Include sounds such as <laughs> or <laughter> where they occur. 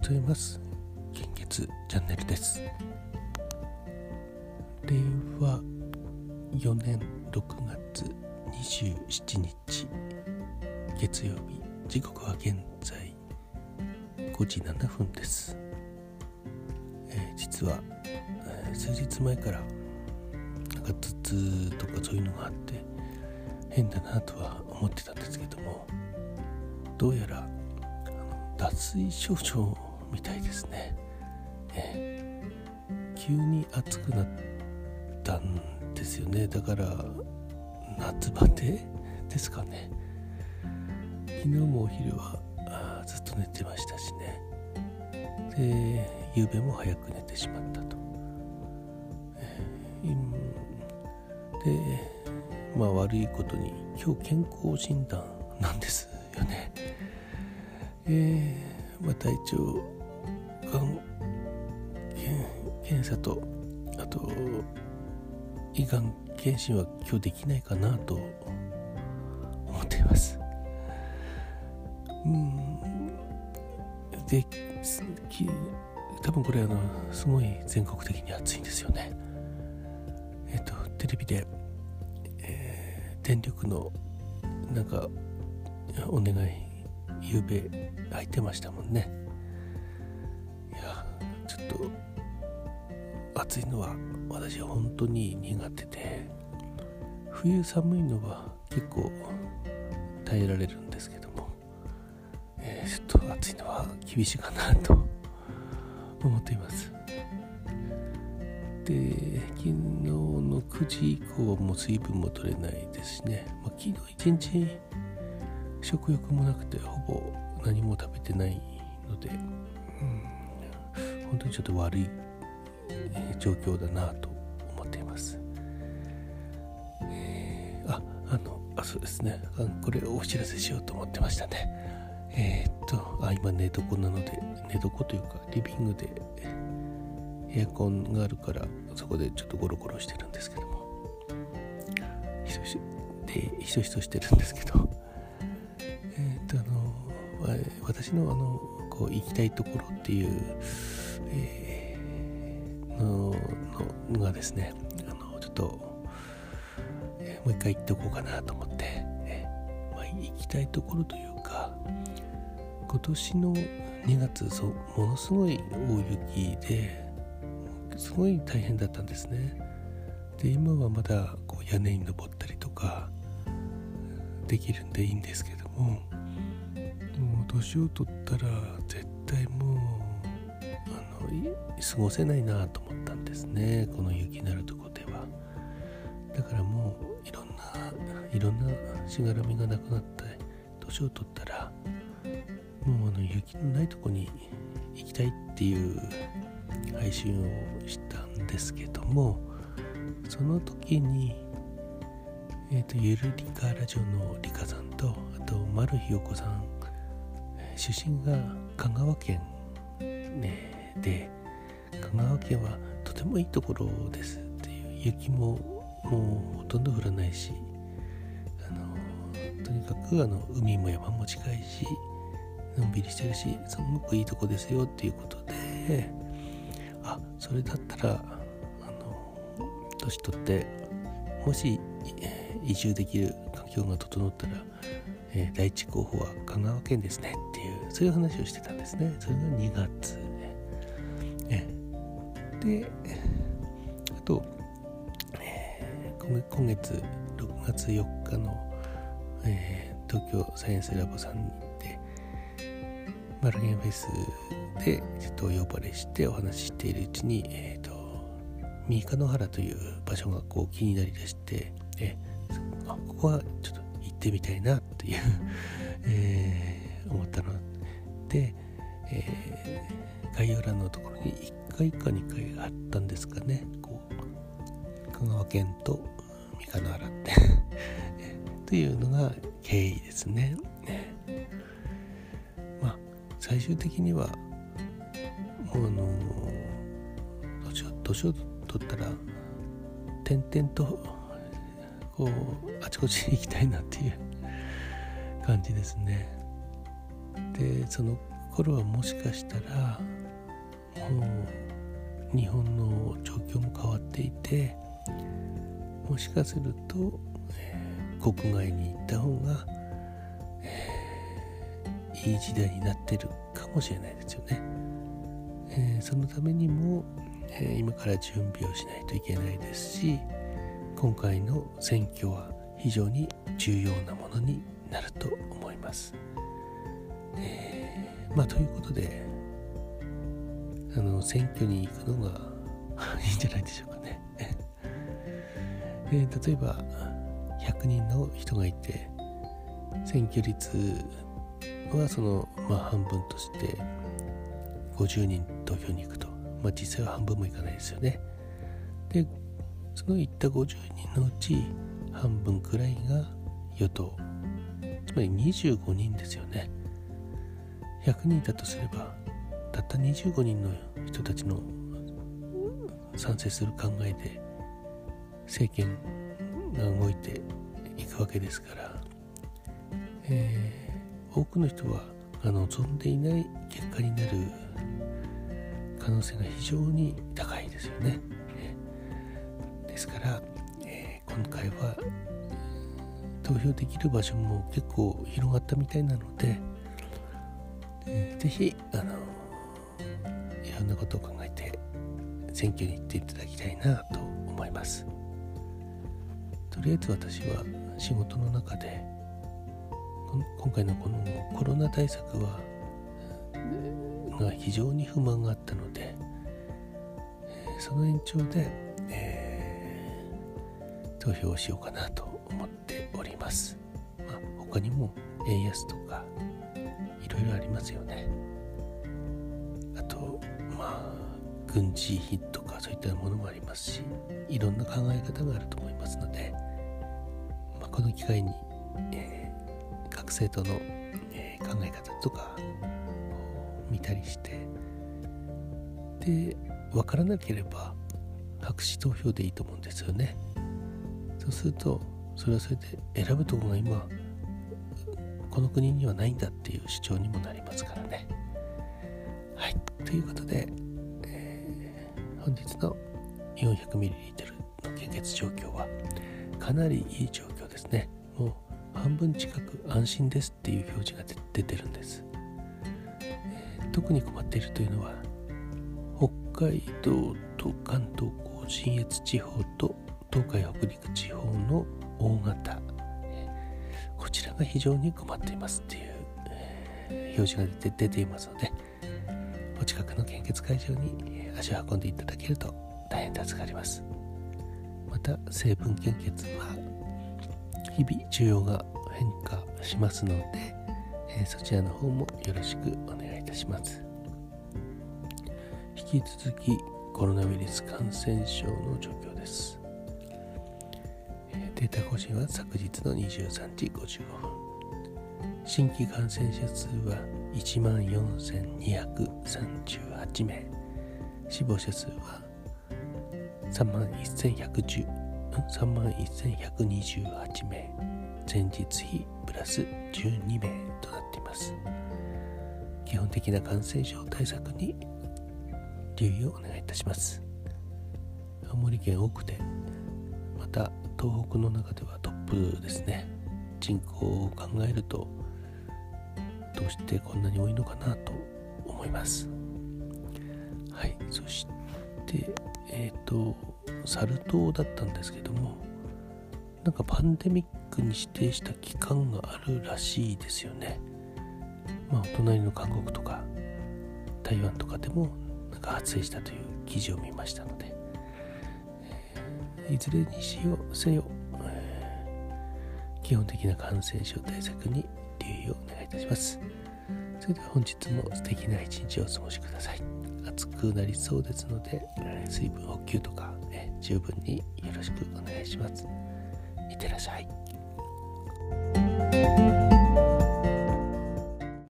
ございます。献血チャンネルです。令和4年6月27日月曜日時刻は現在5時7分です、えー、実は、えー、数日前からなんか頭痛とかそういうのがあって変だなとは思ってたんですけどもどうやら脱水症状みたいですね、え急に暑くなったんですよね。だから夏バテですかね。昨日もお昼はずっと寝てましたしね。で夕べも早く寝てしまったと、えー、でまあ悪いことに今日健康診断なんですよね。えー、まあ、体調検査とあと胃がん検診は今日できないかなと思っています。うん。で多分これあのすごい全国的に暑いんですよね。えっとテレビで、えー、電力のなんかお願い夕べ空いてましたもんね。ちょっと暑いのは私は本当に苦手で冬寒いのは結構耐えられるんですけども、えー、ちょっと暑いのは厳しいかなと思っています。で昨日の9時以降はもう水分も取れないですしね、まあ、昨日一日食欲もなくてほぼ何も食べてないので、うん、本当にちょっと悪い状況だなと思っています。えー、あ、あの、あ、そうですねあ。これをお知らせしようと思ってましたね。えー、っと、あ、今寝床なので、寝床というかリビングでエアコンがあるからそこでちょっとゴロゴロしてるんですけども、ひそひそでひそひそしてるんですけどえっとあの、私のあのこう行きたいところっていう、えー、ののがですねあのちょっと、えー、もう一回行っておこうかなと思って、えーまあ、行きたいところというか今年の2月そうものすごい大雪ですごい大変だったんですね。で今はまだこう屋根に登ったりとかできるんでいいんですけども年を取ったら絶対過ごせないなと思ったんですねこの雪のあるとこでは。だからもういろんないろんなしがらみがなくなって年を取ったらもうあの雪のないとこに行きたいっていう配信をしたんですけどもその時にえっ、ー、とゆるりかラジオのりかさんとあと丸ひよこさん出身が香川県、ね、で香川県はとてもいいところですっていう雪ももうほとんど降らないしあのとにかくあの海も山も近いしのんびりしてるしすごくいいとこですよっていうことであそれだったらあの年取ってもし移住できる環境が整ったらえー、第一候補は香川県ですねっていうそういう話をしてたんですね。それが2月、であと、えー、今月6月4日の、えー、東京サイエンスラボさんに行ってマルゲンフェスでちょっとお呼ばれしてお話ししているうちに、えーと、三日野原という場所がこう気になりだして、え、あここはちょっと行ってみたいなという <laughs> えー、思ったので、えー、概要欄のところに1回か2回あったんですかね。こう香川県と三河原って。<laughs> というのが経緯ですね。まあ最終的にはもうあの年を取ったら点々とこうあちこちに行きたいなっていう感じですね。でその頃はもしかしたらもう日本の状況も変わっていてもしかすると、えー、国外に行った方が、えー、いい時代になってるかもしれないですよね。えー、そのためにも、え今から準備をしないといけないですし今回の選挙は非常に重要なものになると思います。え、まあということであの選挙に行くのが <laughs> いいんじゃないでしょうかね。<laughs> えー、例えば100人の人がいて選挙率はその、まあ、半分として50人投票に行くと、まあ、実際は半分もいかないですよね。でその行った50人のうち半分くらいが与党つまり25人ですよね100人だとすればたった25人の人たちの賛成する考えで政権が動いていくわけですから、えー、多くの人は望んでいない結果になる可能性が非常に高いですよね。ですから、えー、今回は投票できる場所も結構広がったみたいなので、えー、ぜひあのろんなことを考えて選挙に行っていただきたいなと思います。とりあえず私は仕事の中で今回のこのコロナ対策はが非常に不満があったのでその延長で、えー、投票をしようかなと思っております、まあ、他にも円安とかいろいろありますよね。軍事費とかそういったものもありますしいろんな考え方があると思いますので、まあ、この機会に、えー、各政党の、えー、考え方とかを見たりしてで分からなければ白紙投票でいいと思うんですよね。そうするとそれはそれで選ぶとこが今この国にはないんだっていう主張にもなりますからね。はい。ということで本日の 400ml の献血状況はかなりいい状況ですね。もう半分近く安心ですっていう表示が出てるんです、えー、特に困っているというのは北海道と関東甲信越地方と東海北陸地方の大型、えー、こちらが非常に困っていますっていう、えー、表示が出ていますのでお近くの献血会場に足を運んでいただけると大変助かります。また成分献血は日々需要が変化しますので、えー、そちらの方もよろしくお願いいたします。引き続きコロナウイルス感染症の状況です。データ更新は昨日の23時55分。新規感染者数は1万4238名。死亡者数は3万1110 3万1128名。前日比プラス12名となっています。基本的な感染症対策に留意をお願いいたします。青森県奥でまた東北の中ではトップですね。人口を考えるとどうしてこんなに多いのかなと思います。はい。そしてえっ、ー、とサル痘だったんですけどもなんかパンデミックに指定した期間があるらしいですよね。まあお隣の韓国とか台湾とかでもなんか発生したという記事を見ましたので、えー、いずれにしようせよ、えー、基本的な感染症対策に留意をお願いいたします。それでは本日も素敵な一日をお過ごしください。暑くなりそうですので、水分補給とか、ね、十分によろしくお願いします。いってらっしゃい。